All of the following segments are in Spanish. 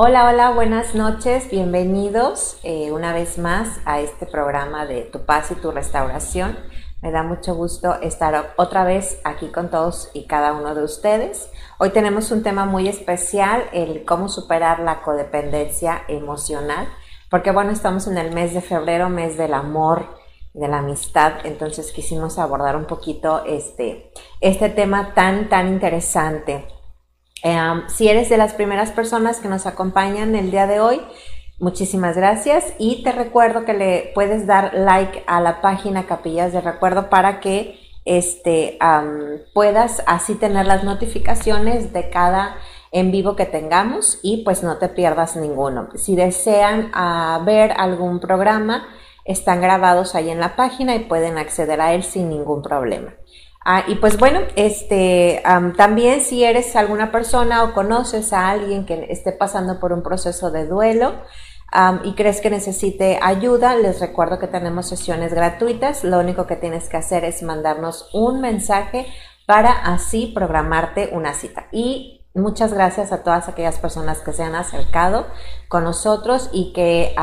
Hola, hola, buenas noches, bienvenidos eh, una vez más a este programa de Tu paz y tu restauración. Me da mucho gusto estar otra vez aquí con todos y cada uno de ustedes. Hoy tenemos un tema muy especial, el cómo superar la codependencia emocional, porque bueno, estamos en el mes de febrero, mes del amor, de la amistad, entonces quisimos abordar un poquito este, este tema tan, tan interesante. Em, si eres de las primeras personas que nos acompañan el día de hoy, Muchísimas gracias y te recuerdo que le puedes dar like a la página Capillas de Recuerdo para que este, puedas así tener las notificaciones de cada en vivo que tengamos y pues no te pierdas ninguno. Si desean uh, ver algún programa, están grabados ahí en la página y pueden acceder a él sin ningún problema. Ah, y pues bueno, este, también si eres alguna persona o conoces a alguien que esté pasando por un proceso de duelo, y crees que necesite ayuda, les recuerdo que tenemos sesiones gratuitas. Lo único que tienes que hacer es mandarnos un mensaje para así programarte una cita. Y muchas gracias a todas aquellas personas que se han acercado con nosotros y que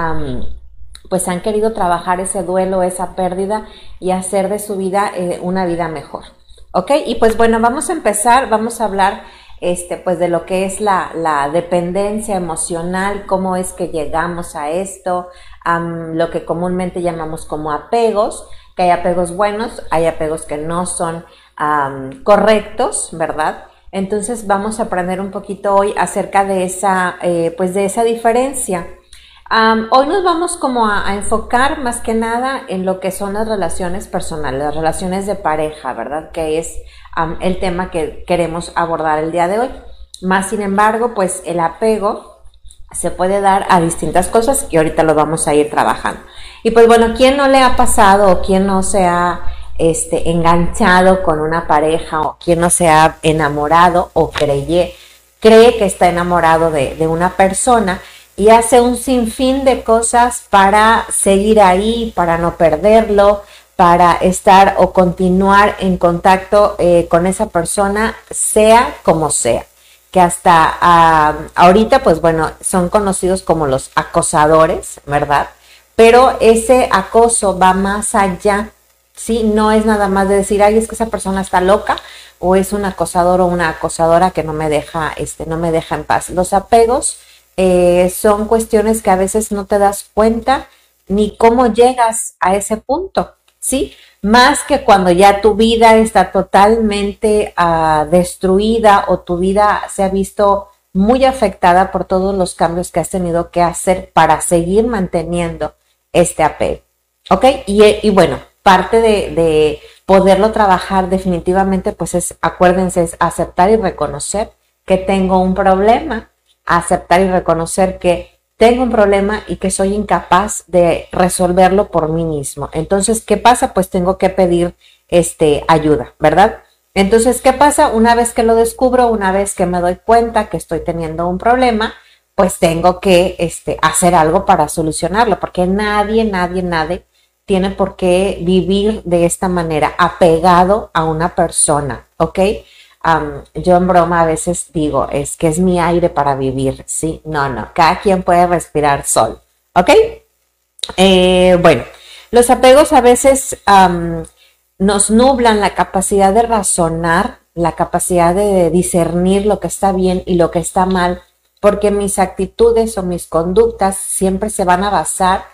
pues han querido trabajar ese duelo, esa pérdida y hacer de su vida eh, una vida mejor. ¿Ok? Y pues bueno, vamos a empezar, vamos a hablar este, pues de lo que es la, dependencia emocional, cómo es que llegamos a esto, lo que comúnmente llamamos como apegos, que hay apegos buenos, hay apegos que no son correctos, ¿verdad? Entonces vamos a aprender un poquito hoy acerca de esa, eh, pues de esa diferencia. Hoy nos vamos como a, enfocar más que nada en lo que son las relaciones personales, las relaciones de pareja, ¿verdad? Que es el tema que queremos abordar el día de hoy. Más sin embargo, pues el apego se puede dar a distintas cosas y ahorita lo vamos a ir trabajando. Y pues bueno, ¿quién no le ha pasado o quién no se ha este, enganchado con una pareja o quién no se ha enamorado o cree, cree que está enamorado de, de una persona y hace un sinfín de cosas para seguir ahí, para no perderlo, para estar o continuar en contacto eh, con esa persona, sea como sea. Que hasta ahorita, pues bueno, son conocidos como los acosadores, ¿verdad? Pero ese acoso va más allá, ¿sí? No es nada más de decir, ay, es que esa persona está loca o es un acosador o una acosadora que no me deja, este, no me deja en paz. Los apegos eh, son cuestiones que a veces no te das cuenta ni cómo llegas a ese punto. ¿sí? Más que cuando ya tu vida está totalmente uh, destruida o tu vida se ha visto muy afectada por todos los cambios que has tenido que hacer para seguir manteniendo este apego. ¿Ok? Y, bueno, parte de, de, poderlo trabajar definitivamente, pues es, acuérdense, es aceptar y reconocer que tengo un problema, aceptar y reconocer que tengo un problema y que soy incapaz de resolverlo por mí mismo. Entonces, ¿qué pasa? Pues tengo que pedir este, ayuda, ¿verdad? Entonces, ¿qué pasa? Una vez que lo descubro, una vez que me doy cuenta que estoy teniendo un problema, pues tengo que este, hacer algo para solucionarlo, porque nadie, nadie, nadie tiene por qué vivir de esta manera, apegado a una persona, ¿ok? Yo en broma a veces digo, es que es mi aire para vivir, ¿sí? No, no, cada quien puede respirar sol, ¿ok? Eh, bueno, los apegos a veces nos nublan la capacidad de razonar, la capacidad de discernir lo que está bien y lo que está mal, porque mis actitudes o mis conductas siempre se van a basar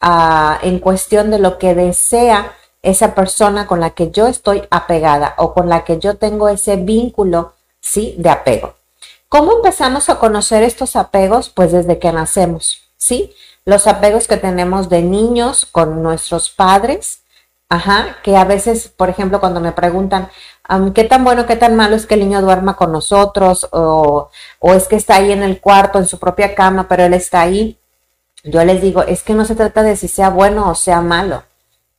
ah, en cuestión de lo que desea esa persona con la que yo estoy apegada o con la que yo tengo ese vínculo, ¿sí? De apego. ¿Cómo empezamos a conocer estos apegos? Pues desde que nacemos, ¿sí? Los apegos que tenemos de niños con nuestros padres, ajá, que a veces, por ejemplo, cuando me preguntan, ¿qué tan bueno, qué tan malo es que el niño duerma con nosotros? O, o es que está ahí en el cuarto, en su propia cama, pero él está ahí. Yo les digo, es que no se trata de si sea bueno o sea malo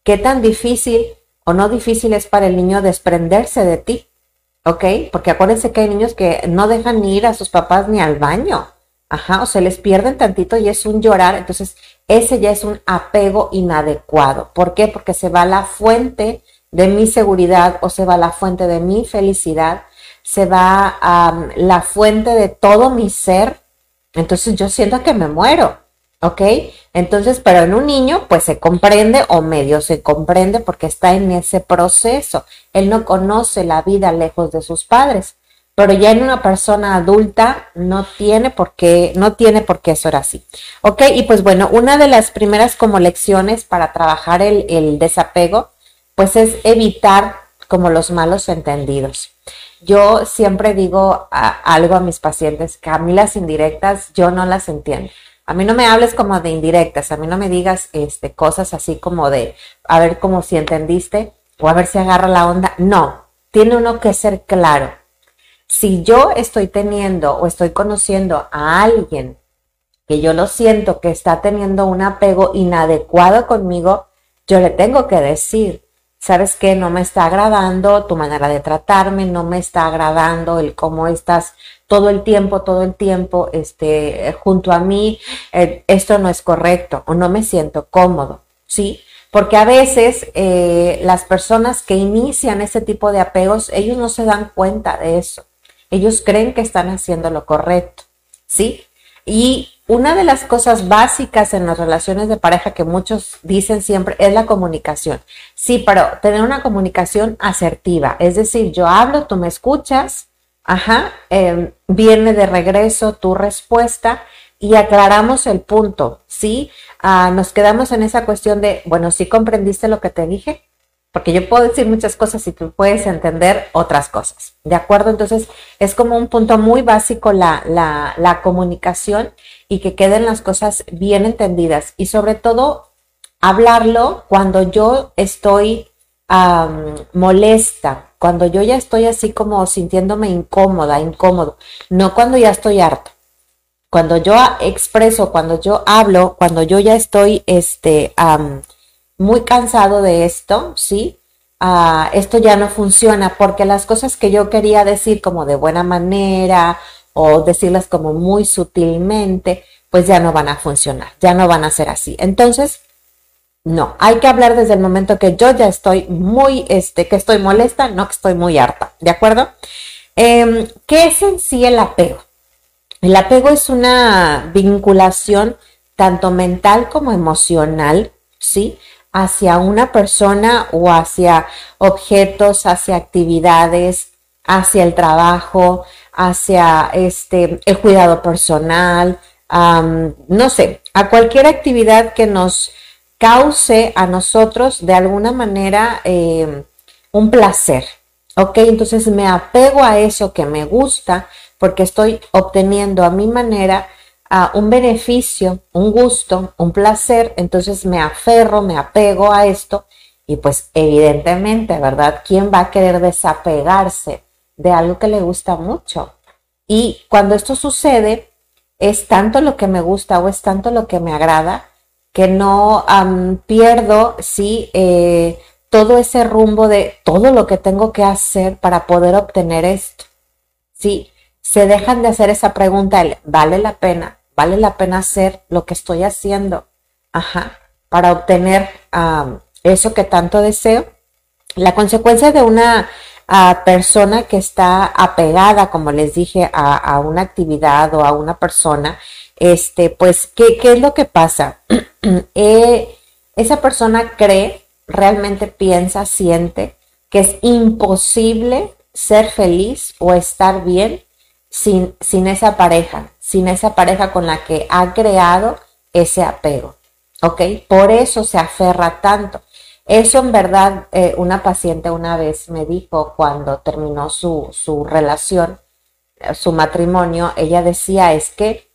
qué tan difícil o no difícil es para el niño desprenderse de ti, ¿ok? Porque acuérdense que hay niños que no dejan ni ir a sus papás ni al baño, ajá, o se les pierden tantito y es un llorar, entonces ese ya es un apego inadecuado. ¿Por qué? Porque se va la fuente de mi seguridad o se va la fuente de mi felicidad, se va la fuente de todo mi ser, Entonces yo siento que me muero, ¿ok? Entonces, pero en un niño pues se comprende o medio se comprende porque está en ese proceso. Él no conoce la vida lejos de sus padres, pero ya en una persona adulta no tiene por qué, no tiene por qué ser así. ¿Ok? Y pues bueno, una de las primeras como lecciones para trabajar el, el desapego, pues es evitar como los malos entendidos. Yo siempre digo algo a mis pacientes, que a mí las indirectas yo no las entiendo. A mí no me hables como de indirectas, a mí no me digas este, cosas así como de a ver cómo si entendiste o a ver si agarra la onda. No, tiene uno que ser claro. Si yo estoy teniendo o estoy conociendo a alguien que yo lo siento que está teniendo un apego inadecuado conmigo, yo le tengo que decir, sabes que no me está agradando tu manera de tratarme, no me está agradando el cómo estás todo el tiempo, todo el tiempo, este, junto a mí, eh, esto no es correcto o no me siento cómodo, ¿sí? Porque a veces eh, las personas que inician ese tipo de apegos, ellos no se dan cuenta de eso. Ellos creen que están haciendo lo correcto, ¿sí? Y una de las cosas básicas en las relaciones de pareja que muchos dicen siempre es la comunicación. Sí, pero tener una comunicación asertiva, es decir, yo hablo, tú me escuchas, ajá, em, viene de regreso tu respuesta y aclaramos el punto, ¿sí? Ah, nos quedamos en esa cuestión de, bueno, ¿sí comprendiste lo que te dije? Porque yo puedo decir muchas cosas y tú puedes entender otras cosas, ¿de acuerdo? Entonces es como un punto muy básico la, la, comunicación y que queden las cosas bien entendidas y sobre todo hablarlo cuando yo estoy molesta, cuando yo ya estoy así como sintiéndome incómoda, incómodo, no cuando ya estoy harto. Cuando yo expreso, cuando yo hablo, cuando yo ya estoy este, muy cansado de esto, ¿sí? Ah, esto ya no funciona porque las cosas que yo quería decir como de buena manera o decirlas como muy sutilmente, pues ya no van a funcionar, ya no van a ser así. Entonces, no, hay que hablar desde el momento que yo ya estoy muy, este, que estoy molesta, no que estoy muy harta, ¿de acuerdo? Em, ¿Qué es en sí el apego? El apego es una vinculación tanto mental como emocional, ¿sí? Hacia una persona o hacia objetos, hacia actividades, hacia el trabajo, hacia este, el cuidado personal, no sé, a cualquier actividad que nos cause a nosotros de alguna manera eh, un placer. Ok, entonces me apego a eso que me gusta porque estoy obteniendo a mi manera un beneficio, un gusto, un placer, entonces me aferro, me apego a esto y pues evidentemente, ¿verdad? ¿Quién va a querer desapegarse de algo que le gusta mucho? Y cuando esto sucede, es tanto lo que me gusta o es tanto lo que me agrada que no pierdo, sí, eh, todo ese rumbo de todo lo que tengo que hacer para poder obtener esto. Sí, se dejan de hacer esa pregunta, ¿vale la pena? Vale la pena hacer lo que estoy haciendo, ajá, para obtener eso que tanto deseo. La consecuencia de una persona que está apegada, como les dije, a, una actividad o a una persona, este, pues, ¿qué, qué es lo que pasa? Eh, esa persona cree, realmente piensa, siente que es imposible ser feliz o estar bien sin, sin esa pareja, sin esa pareja con la que ha creado ese apego. ¿Ok? Por eso se aferra tanto. Eso en verdad, eh, una paciente una vez me dijo cuando terminó su, su relación, eh, su matrimonio, ella decía, es que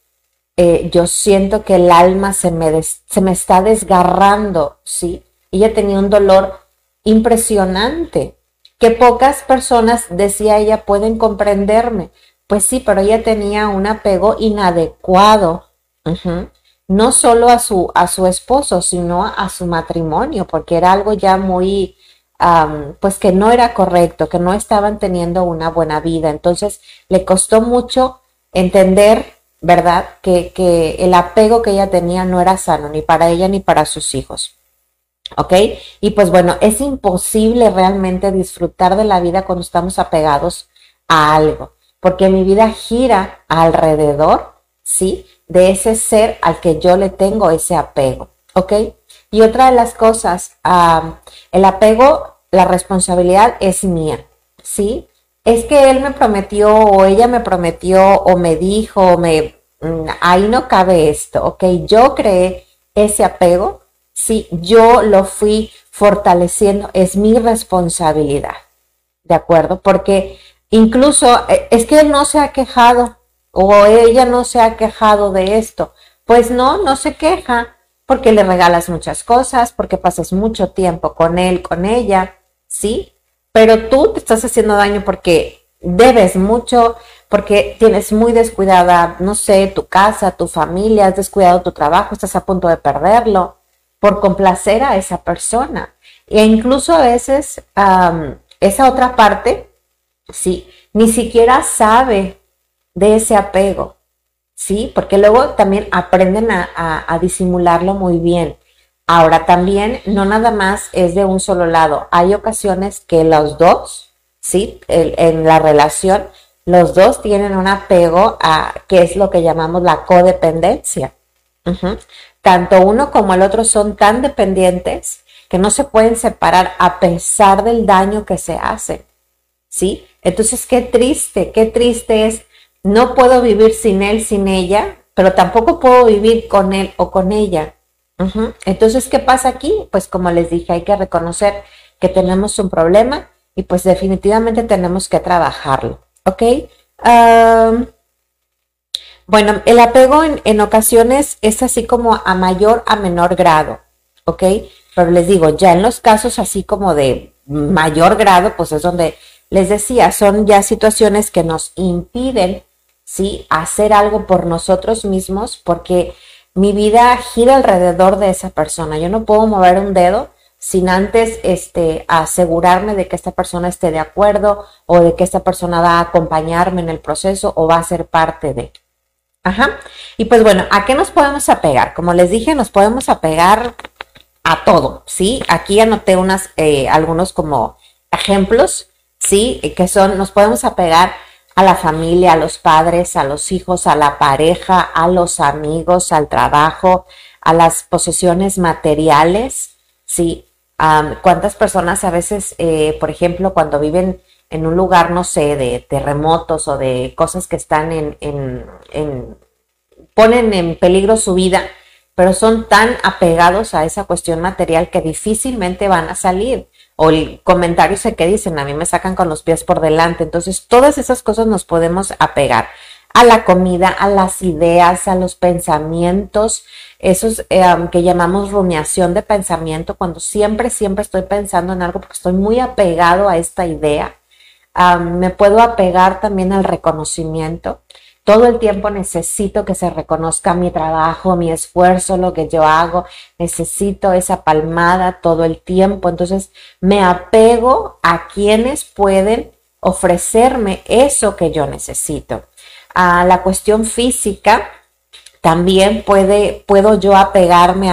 eh, yo siento que el alma se me, se me está desgarrando, ¿sí? Ella tenía un dolor impresionante, que pocas personas, decía ella, pueden comprenderme, pues sí, pero ella tenía un apego inadecuado, no solo a su, a su esposo, sino a su matrimonio, porque era algo ya muy, pues que no era correcto, que no estaban teniendo una buena vida. Entonces le costó mucho entender, ¿verdad?, que, que el apego que ella tenía no era sano, ni para ella ni para sus hijos. ¿Ok? Y pues bueno, es imposible realmente disfrutar de la vida cuando estamos apegados a algo porque mi vida gira alrededor, ¿sí? De ese ser al que yo le tengo ese apego, ¿ok? Y otra de las cosas, el apego, la responsabilidad es mía, ¿sí? Es que él me prometió o ella me prometió o me dijo, me, mm, ahí no cabe esto, ¿ok? Yo creé ese apego, sí, yo lo fui fortaleciendo, es mi responsabilidad, ¿de acuerdo? Porque incluso eh, es que él no se ha quejado o ella no se ha quejado de esto. Pues no, no se queja porque le regalas muchas cosas, porque pasas mucho tiempo con él, con ella, ¿sí? Pero tú te estás haciendo daño porque debes mucho, porque tienes muy descuidada, no sé, tu casa, tu familia, has descuidado tu trabajo, estás a punto de perderlo por complacer a esa persona. E incluso a veces esa otra parte, sí, ni siquiera sabe de ese apego, sí, porque luego también aprenden a, disimularlo muy bien. Ahora también no nada más es de un solo lado. Hay ocasiones que los dos, sí, en la relación, los dos tienen un apego a que es lo que llamamos la codependencia. Tanto uno como el otro son tan dependientes que no se pueden separar a pesar del daño que se hace. ¿Sí? Entonces, qué triste, qué triste es, no puedo vivir sin él, sin ella, pero tampoco puedo vivir con él o con ella. Entonces, ¿qué pasa aquí? Pues como les dije, hay que reconocer que tenemos un problema y pues definitivamente tenemos que trabajarlo. ¿Ok? bueno, el apego en, ocasiones es así como a mayor, a menor grado. ¿Ok? Pero les digo, ya en los casos así como de mayor grado, pues es donde les decía, son ya situaciones que nos impiden, ¿sí? Hacer algo por nosotros mismos porque mi vida gira alrededor de esa persona. Yo no puedo mover un dedo sin antes este, asegurarme de que esta persona esté de acuerdo o de que esta persona va a acompañarme en el proceso o va a ser parte de. Ajá. Y pues bueno, ¿a qué nos podemos apegar? Como les dije, nos podemos apegar a todo, ¿sí? Aquí anoté unas, eh, algunos como ejemplos, ¿sí? Que son, nos podemos apegar a la familia, a los padres, a los hijos, a la pareja, a los amigos, al trabajo, a las posesiones materiales, ¿sí? ¿Cuántas personas a veces, eh, por ejemplo, cuando viven en un lugar, no sé, de terremotos o de cosas que están en, en, ponen en peligro su vida, pero son tan apegados a esa cuestión material que difícilmente van a salir. O el comentario ese que dicen, a mí me sacan con los pies por delante. Entonces, todas esas cosas nos podemos apegar a la comida, a las ideas, a los pensamientos, esos eh, que llamamos rumiación de pensamiento, cuando siempre, siempre estoy pensando en algo porque estoy muy apegado a esta idea. me puedo apegar también al reconocimiento. Todo el tiempo necesito que se reconozca mi trabajo, mi esfuerzo, lo que yo hago. Necesito esa palmada todo el tiempo. Entonces me apego a quienes pueden ofrecerme eso que yo necesito. A la cuestión física, también puede, puedo yo apegarme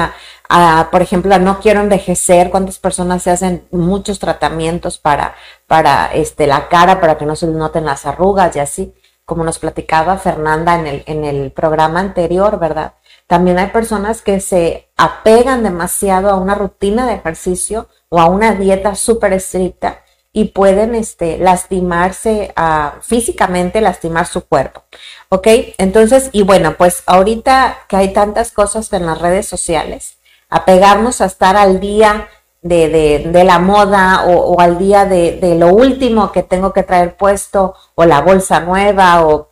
a, por ejemplo, a no quiero envejecer. ¿Cuántas personas se hacen muchos tratamientos para, para este, la cara, para que no se noten las arrugas y así? Como nos platicaba Fernanda en el, en el programa anterior, ¿verdad? También hay personas que se apegan demasiado a una rutina de ejercicio o a una dieta súper estricta y pueden este, lastimarse uh, físicamente, lastimar su cuerpo. ¿Ok? Entonces, y bueno, pues ahorita que hay tantas cosas en las redes sociales, apegarnos a estar al día de, de, de la moda o, o al día de, de, lo último que tengo que traer puesto o la bolsa nueva o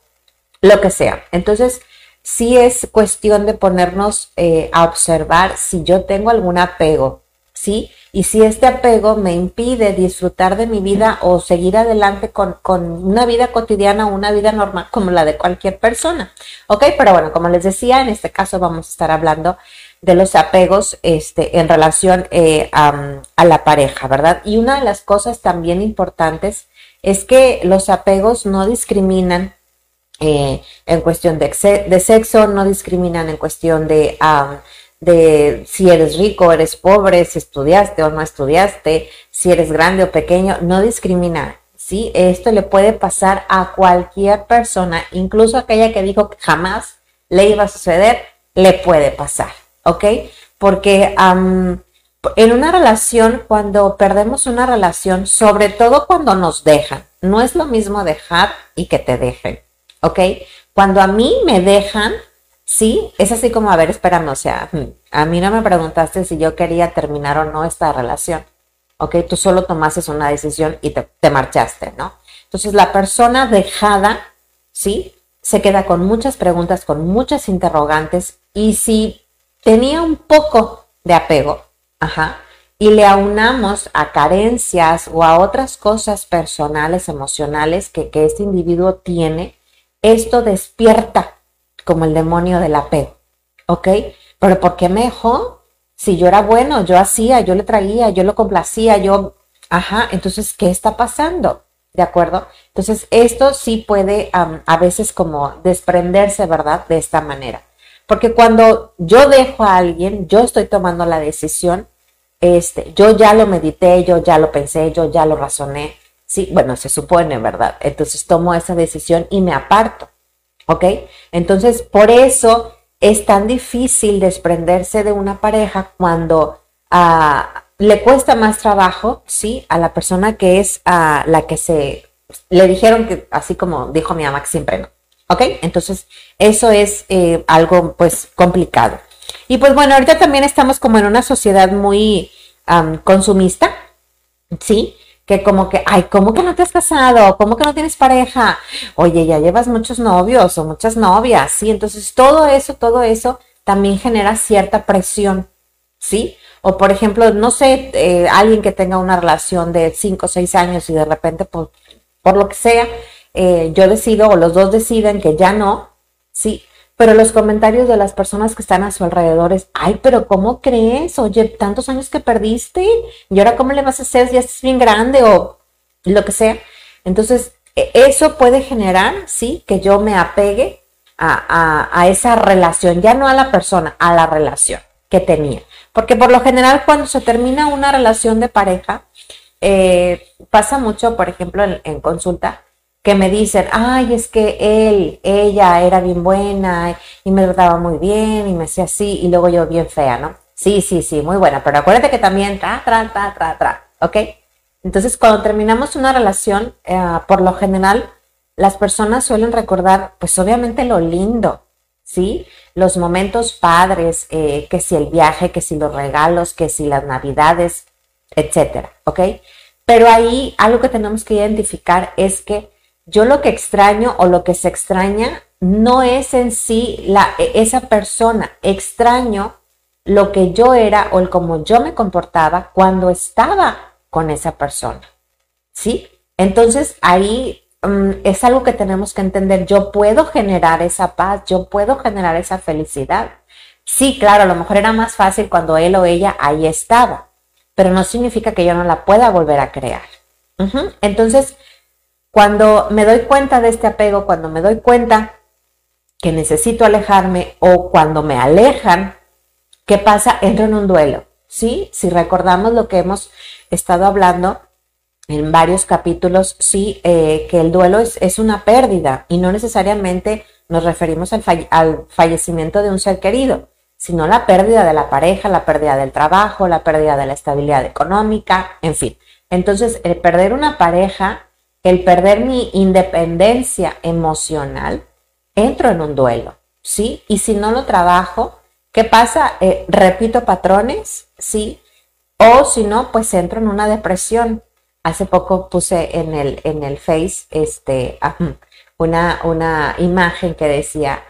lo que sea. Entonces, sí es cuestión de ponernos eh, a observar si yo tengo algún apego, ¿sí? Y si este apego me impide disfrutar de mi vida o seguir adelante con, una vida cotidiana o una vida normal como la de cualquier persona. ¿Ok? Pero bueno, como les decía, en este caso vamos a estar hablando de los apegos este, en relación eh, a, la pareja, ¿verdad? Y una de las cosas también importantes es que los apegos no discriminan eh, en cuestión de, de, sexo, no discriminan en cuestión de de si eres rico, eres pobre, si estudiaste o no estudiaste, si eres grande o pequeño, no discrimina. ¿sí? Esto le puede pasar a cualquier persona, incluso aquella que dijo que jamás le iba a suceder, le puede pasar, ¿ok? Porque en una relación, cuando perdemos una relación, sobre todo cuando nos dejan, no es lo mismo dejar y que te dejen, ¿ok? Cuando a mí me dejan, sí, es así como, a ver, espérame, o sea, hmm, a mí no me preguntaste si yo quería terminar o no esta relación, ¿ok? Tú solo tomaste una decisión y te, te marchaste, ¿no? Entonces la persona dejada, ¿sí? Se queda con muchas preguntas, con muchas interrogantes y si tenía un poco de apego, ajá, y le aunamos a carencias o a otras cosas personales, emocionales que, que este individuo tiene, esto despierta como el demonio del apego, ¿ok? Pero ¿por qué me dejó? Si yo era bueno, yo hacía, yo le traía, yo lo complacía, yo, ajá, entonces, ¿qué está pasando? ¿De acuerdo? Entonces, esto sí puede a veces como desprenderse, ¿verdad? De esta manera. Porque cuando yo dejo a alguien, yo estoy tomando la decisión este, yo ya lo medité, yo ya lo pensé, yo ya lo razoné. Sí, bueno, se supone, ¿verdad? Entonces tomo esa decisión y me aparto. ¿Ok? Entonces, por eso es tan difícil desprenderse de una pareja cuando ah, le cuesta más trabajo, ¿sí? A la persona que es a la que se le dijeron que, así como dijo mi mamá, siempre no. ¿Ok? Entonces, eso es eh, algo, pues, complicado. Y pues bueno, ahorita también estamos como en una sociedad muy consumista, ¿sí? Que como que, ay, ¿cómo que no te has casado? ¿Cómo que no tienes pareja? Oye, ya llevas muchos novios o muchas novias, ¿sí? Entonces todo eso, todo eso también genera cierta presión, ¿sí? O por ejemplo, no sé, eh, alguien que tenga una relación de 5 o 6 años y de repente, por, por lo que sea, eh, yo decido o los dos deciden que ya no, ¿sí? pero los comentarios de las personas que están a su alrededor es, ay, pero ¿cómo crees? Oye, tantos años que perdiste, y ahora ¿cómo le vas a hacer? Ya estás bien grande o lo que sea. Entonces, e, eso puede generar, sí, que yo me apegue a, esa relación, ya no a la persona, a la relación que tenía. Porque por lo general cuando se termina una relación de pareja, eh, pasa mucho, por ejemplo, en consulta, que me dicen, ay, es que él, ella era bien buena y me trataba muy bien y me hacía así y luego yo bien fea, ¿no? Sí, sí, sí, muy buena, pero acuérdate que también tra, tra, tra, tra, tra, ¿ok? Entonces, cuando terminamos una relación, eh, por lo general, las personas suelen recordar, pues obviamente lo lindo, ¿sí? Los momentos padres, eh, que si el viaje, que si los regalos, que si las navidades, etcétera, ¿ok? Pero ahí algo que tenemos que identificar es que yo lo que extraño o lo que se extraña no es en sí la, e, esa persona, extraño lo que yo era o el cómo yo me comportaba cuando estaba con esa persona. ¿Sí? Entonces ahí mm, es algo que tenemos que entender. Yo puedo generar esa paz, yo puedo generar esa felicidad. Sí, claro, a lo mejor era más fácil cuando él o ella ahí estaba, pero no significa que yo no la pueda volver a crear. Entonces, cuando me doy cuenta de este apego, cuando me doy cuenta que necesito alejarme o cuando me alejan, ¿qué pasa? Entro en un duelo. ¿Sí? Si recordamos lo que hemos estado hablando en varios capítulos, sí, eh, que el duelo es, una pérdida y no necesariamente nos referimos al, al fallecimiento de un ser querido, sino la pérdida de la pareja, la pérdida del trabajo, la pérdida de la estabilidad económica, en fin. Entonces, el perder una pareja el perder mi independencia emocional, entro en un duelo, ¿sí? Y si no lo trabajo, ¿qué pasa? Eh, repito patrones, ¿sí? O si no, pues entro en una depresión. Hace poco puse en el, en el Face este, una, una imagen que decía,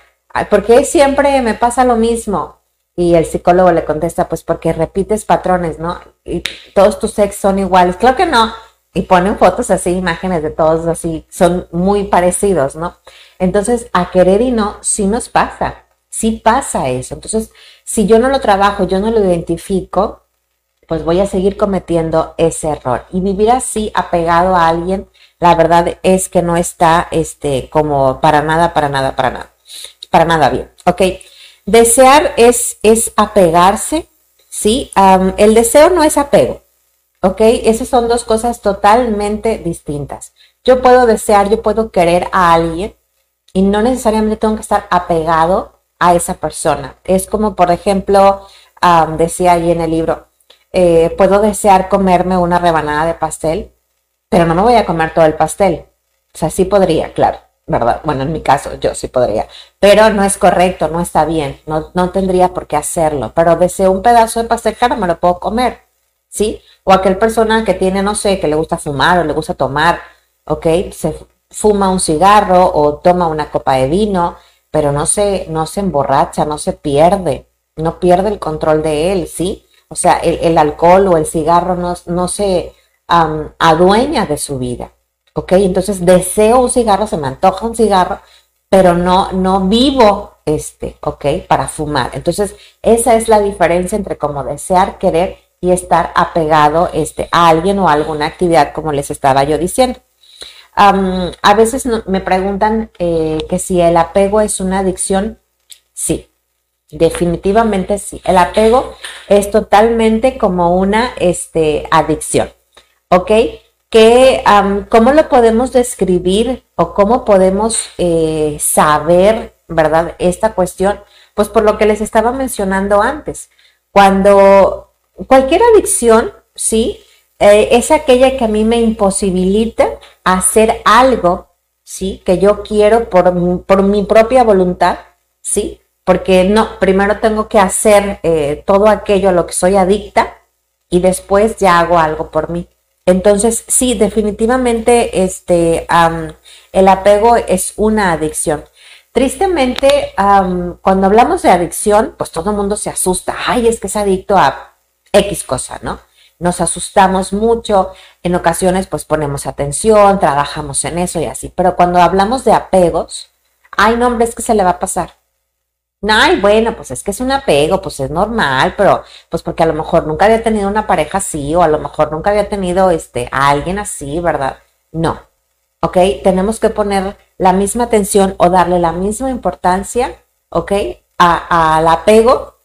¿por qué siempre me pasa lo mismo? Y el psicólogo le contesta, pues porque repites patrones, ¿no? Y todos tus ex son iguales. Claro que no y ponen fotos así, imágenes de todos así, son muy parecidos, ¿no? Entonces, a querer y no, sí nos pasa, sí pasa eso. Entonces, si yo no lo trabajo, yo no lo identifico, pues voy a seguir cometiendo ese error. Y vivir así, apegado a alguien, la verdad es que no está, este, como para nada, para nada, para nada, para nada bien, ¿ok? Desear es, es apegarse, ¿sí? el deseo no es apego. ¿Ok? Esas son dos cosas totalmente distintas. Yo puedo desear, yo puedo querer a alguien y no necesariamente tengo que estar apegado a esa persona. Es como, por ejemplo, decía ahí en el libro, eh, puedo desear comerme una rebanada de pastel, pero no me voy a comer todo el pastel. O sea, sí podría, claro, ¿verdad? Bueno, en mi caso yo sí podría, pero no es correcto, no está bien, no, no tendría por qué hacerlo, pero deseo un pedazo de pastel, claro, me lo puedo comer, ¿sí? O aquel persona que tiene, no sé, que le gusta fumar o le gusta tomar, ¿ok? Se fuma un cigarro o toma una copa de vino, pero no se, no se emborracha, no se pierde, no pierde el control de él, ¿sí? O sea, el, alcohol o el cigarro no, no se adueña de su vida, ¿ok? Entonces deseo un cigarro, se me antoja un cigarro, pero no, no vivo este, ¿ok? Para fumar. Entonces, esa es la diferencia entre como desear, querer y estar apegado este, a alguien o a alguna actividad, como les estaba yo diciendo. a veces me preguntan eh, que si el apego es una adicción. Sí, Definitivamente sí. El apego es totalmente como una este, adicción. ¿Ok? Que, ¿Cómo lo podemos describir o cómo podemos eh, saber, verdad, esta cuestión? Pues por lo que les estaba mencionando antes. Cuando cualquier adicción, sí, eh, es aquella que a mí me imposibilita hacer algo, sí, que yo quiero por, por mi propia voluntad, sí, porque no, primero tengo que hacer eh, todo aquello a lo que soy adicta y después ya hago algo por mí. Entonces, sí, definitivamente este, el apego es una adicción. Tristemente, cuando hablamos de adicción, pues todo el mundo se asusta. Ay, es que es adicto a X cosa, ¿no? Nos asustamos mucho, en ocasiones pues ponemos atención, trabajamos en eso y así. Pero cuando hablamos de apegos, hay nombres que se le va a pasar. Ay, bueno, pues es que es un apego, pues es normal, pero pues porque a lo mejor nunca había tenido una pareja así o a lo mejor nunca había tenido este, a alguien así, ¿verdad? No. ¿Ok? Tenemos que poner la misma atención o darle la misma importancia, ¿ok? al apego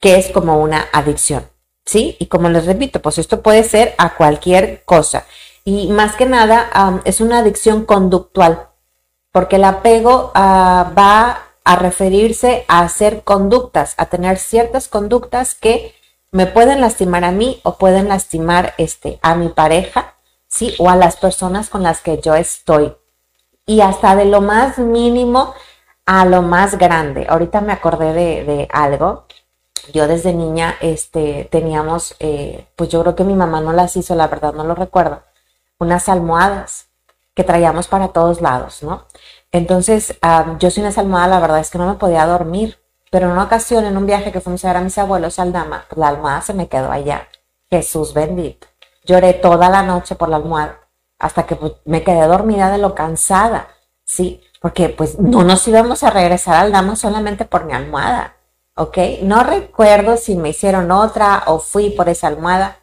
que es como una adicción, ¿sí? Y como les repito, pues esto puede ser a cualquier cosa. Y más que nada es una adicción conductual, porque el apego uh, va a referirse a hacer conductas, a tener ciertas conductas que me pueden lastimar a mí o pueden lastimar este, a mi pareja, ¿sí? O a las personas con las que yo estoy. Y hasta de lo más mínimo a lo más grande. Ahorita me acordé de, algo. Yo desde niña este, teníamos, eh, pues yo creo que mi mamá no las hizo, la verdad no lo recuerdo, unas almohadas que traíamos para todos lados, ¿no? Entonces, yo sin esa almohada, la verdad es que no me podía dormir. Pero en una ocasión, en un viaje que fuimos a ver a mis abuelos al Dama, pues la almohada se me quedó allá. Jesús bendito. Lloré toda la noche por la almohada, hasta que pues, me quedé dormida de lo cansada, ¿sí? Porque pues no nos íbamos a regresar al Dama solamente por mi almohada, ¿ok? No recuerdo si me hicieron otra o fui por esa almohada,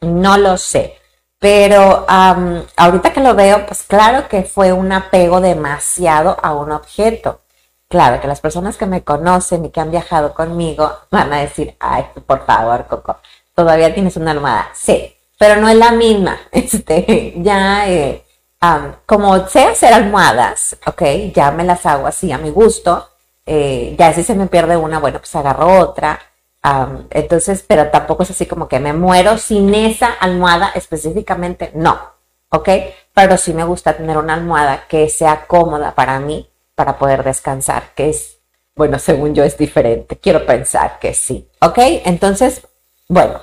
no lo sé. Pero ahorita que lo veo, pues claro que fue un apego demasiado a un objeto. Claro que las personas que me conocen y que han viajado conmigo van a decir, ay, por favor, Coco, todavía tienes una almohada. Sí, pero no es la misma. Este, ya, eh, como sé hacer almohadas, ok, ya me las hago así a mi gusto. Eh, ya si se me pierde una, bueno, pues agarro otra entonces, pero tampoco es así como que me muero sin esa almohada específicamente, no, ¿ok? Pero sí me gusta tener una almohada que sea cómoda para mí, para poder descansar, que es, bueno, según yo es diferente, quiero pensar que sí, ¿ok? Entonces, bueno,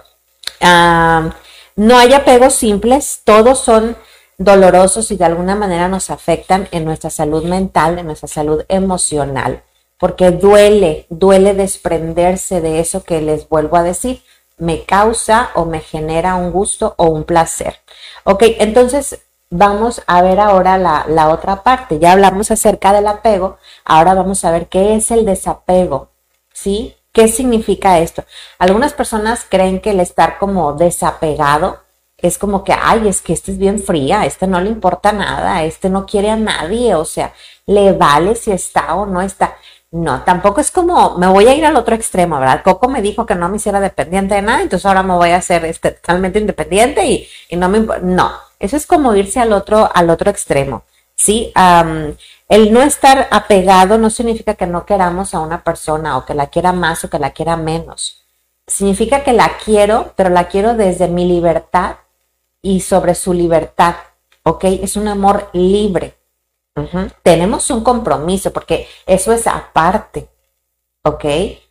no hay apegos simples, todos son dolorosos y de alguna manera nos afectan en nuestra salud mental, en nuestra salud emocional porque duele, duele desprenderse de eso que les vuelvo a decir, me causa o me genera un gusto o un placer. Ok, entonces vamos a ver ahora la, otra parte. Ya hablamos acerca del apego, ahora vamos a ver qué es el desapego, ¿sí? ¿Qué significa esto? Algunas personas creen que el estar como desapegado es como que, ay, es que este es bien fría, este no le importa nada, este no quiere a nadie, o sea, le vale si está o no está. No, tampoco es como me voy a ir al otro extremo, ¿verdad? Coco me dijo que no me hiciera dependiente de nada, entonces ahora me voy a hacer este, totalmente independiente y, no me No, eso es como irse al otro, al otro extremo. Sí, el no estar apegado no significa que no queramos a una persona o que la quiera más o que la quiera menos. Significa que la quiero, pero la quiero desde mi libertad y sobre su libertad. ¿Ok? Es un amor libre. Tenemos un compromiso porque eso es aparte. ¿Ok?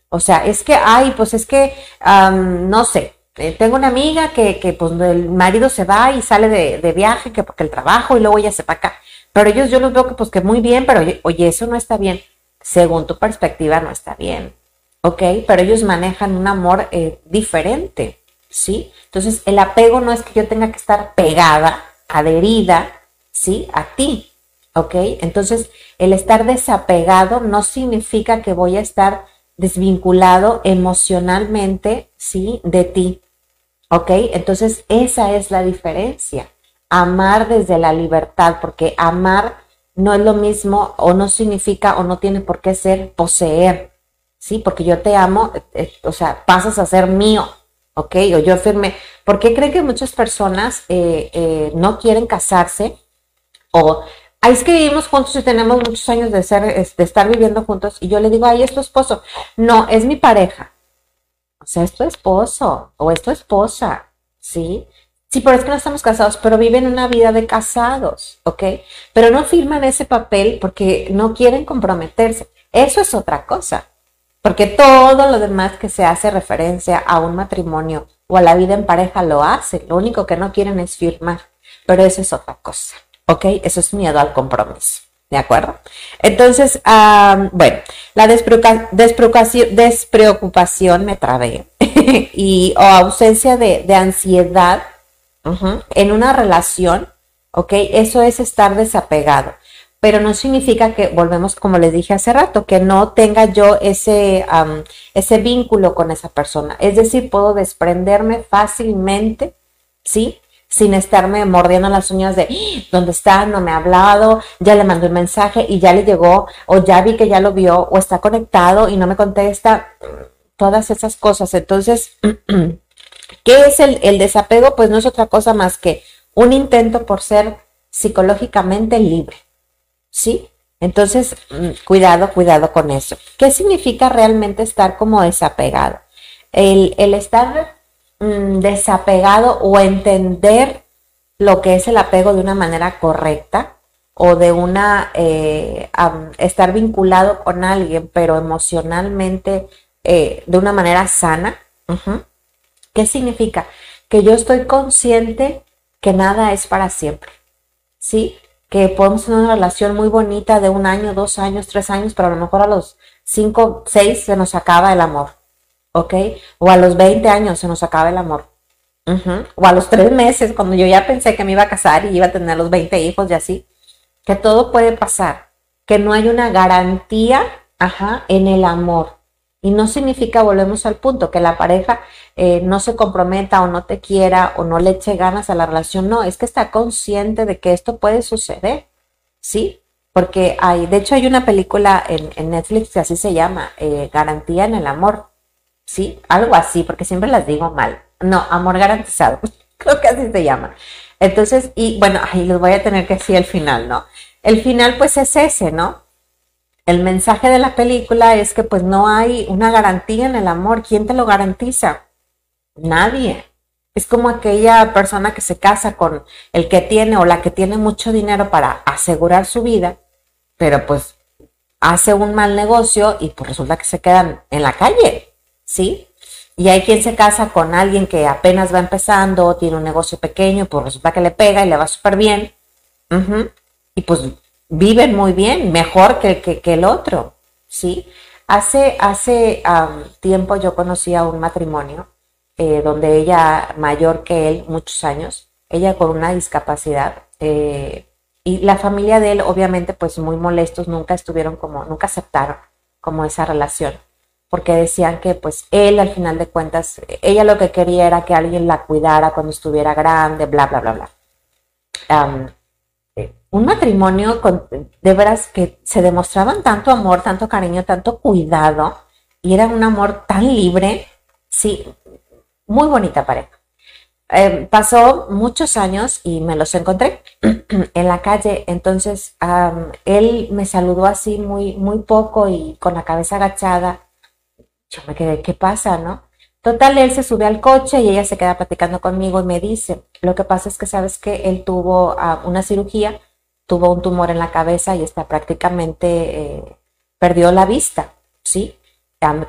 O sea, es que, ay, pues es que, no sé, eh, tengo una amiga que, que, pues el marido se va y sale de, viaje, que porque el trabajo y luego ella se va acá. Pero ellos yo los veo que pues que muy bien, pero oye, eso no está bien. Según tu perspectiva no está bien. ¿Ok? Pero ellos manejan un amor eh, diferente. ¿Sí? Entonces el apego no es que yo tenga que estar pegada, adherida, ¿sí? A ti. ¿Ok? Entonces el estar desapegado no significa que voy a estar desvinculado emocionalmente, ¿sí? De ti. ¿Ok? Entonces esa es la diferencia amar desde la libertad, porque amar no es lo mismo o no significa o no tiene por qué ser poseer, ¿sí? Porque yo te amo, eh, eh, o sea, pasas a ser mío, ¿ok? O yo firme. ¿Por qué creen que muchas personas eh, no quieren casarse? O, ay, es que vivimos juntos y tenemos muchos años de, ser, de estar viviendo juntos y yo le digo, ay, es tu esposo. No, es mi pareja. O sea, es tu esposo o es tu esposa, ¿sí? Sí, pero es que no estamos casados, pero viven una vida de casados, ¿ok? Pero no firman ese papel porque no quieren comprometerse. Eso es otra cosa, porque todo lo demás que se hace referencia a un matrimonio o a la vida en pareja lo hacen. Lo único que no quieren es firmar, pero eso es otra cosa, ¿ok? Eso es miedo al compromiso. ¿De acuerdo? Entonces, bueno, la despreocupación, me trabé y o ausencia de, de ansiedad en una relación, ¿ok? Eso es estar desapegado. Pero no significa que, volvemos como les dije hace rato, que no tenga yo ese, ese vínculo con esa persona. Es decir, puedo desprenderme fácilmente, ¿sí? Sin estarme mordiendo las uñas de ¡Ah! dónde está, no me ha hablado, ya le mandó un mensaje y ya le llegó, o ya vi que ya lo vio, o está conectado y no me contesta, todas esas cosas. Entonces, ¿Qué es el, desapego? Pues no es otra cosa más que un intento por ser psicológicamente libre. ¿Sí? Entonces, mm, cuidado, cuidado con eso. ¿Qué significa realmente estar como desapegado? El, estar mm, desapegado o entender lo que es el apego de una manera correcta o de una eh, estar vinculado con alguien, pero emocionalmente eh, de una manera sana. ¿Qué significa? Que yo estoy consciente que nada es para siempre. ¿Sí? Que podemos tener una relación muy bonita de un año, dos años, tres años, pero a lo mejor a los cinco, seis se nos acaba el amor. ¿Ok? O a los 20 años se nos acaba el amor. O a los tres meses, cuando yo ya pensé que me iba a casar y iba a tener los 20 hijos y así. Que todo puede pasar. Que no hay una garantía, ajá, en el amor. Y no significa, volvemos al punto, que la pareja eh, no se comprometa o no te quiera o no le eche ganas a la relación. No, es que está consciente de que esto puede suceder, ¿sí? Porque hay, de hecho hay una película en, Netflix que así se llama, eh, Garantía en el Amor, ¿sí? Algo así, porque siempre las digo mal. No, Amor Garantizado, creo que así se llama. Entonces, y bueno, ahí les voy a tener que decir el final, ¿no? El final pues es ese, ¿no? El mensaje de la película es que pues no hay una garantía en el amor. ¿Quién te lo garantiza? Nadie. Es como aquella persona que se casa con el que tiene o la que tiene mucho dinero para asegurar su vida, pero pues hace un mal negocio y pues resulta que se quedan en la calle, ¿sí? Y hay quien se casa con alguien que apenas va empezando, tiene un negocio pequeño, pues resulta que le pega y le va súper bien. Y pues viven muy bien, mejor que, que, el otro, ¿sí? Hace, hace tiempo yo conocí a un matrimonio eh, donde ella mayor que él, muchos años, ella con una discapacidad, eh, y la familia de él obviamente pues muy molestos, nunca estuvieron como, nunca aceptaron como esa relación, porque decían que pues él al final de cuentas, ella lo que quería era que alguien la cuidara cuando estuviera grande, bla, bla, bla, bla un matrimonio con, de veras que se demostraban tanto amor, tanto cariño, tanto cuidado, y era un amor tan libre, sí, muy bonita pareja. eh, pasó muchos años y me los encontré en la calle. Entonces, él me saludó así muy, muy poco y con la cabeza agachada. Yo me quedé, ¿qué pasa, no? Total, él se sube al coche y ella se queda platicando conmigo y me dice, lo que pasa es que sabes que él tuvo ah, una cirugía, tuvo un tumor en la cabeza y está prácticamente, eh, perdió la vista, ¿sí?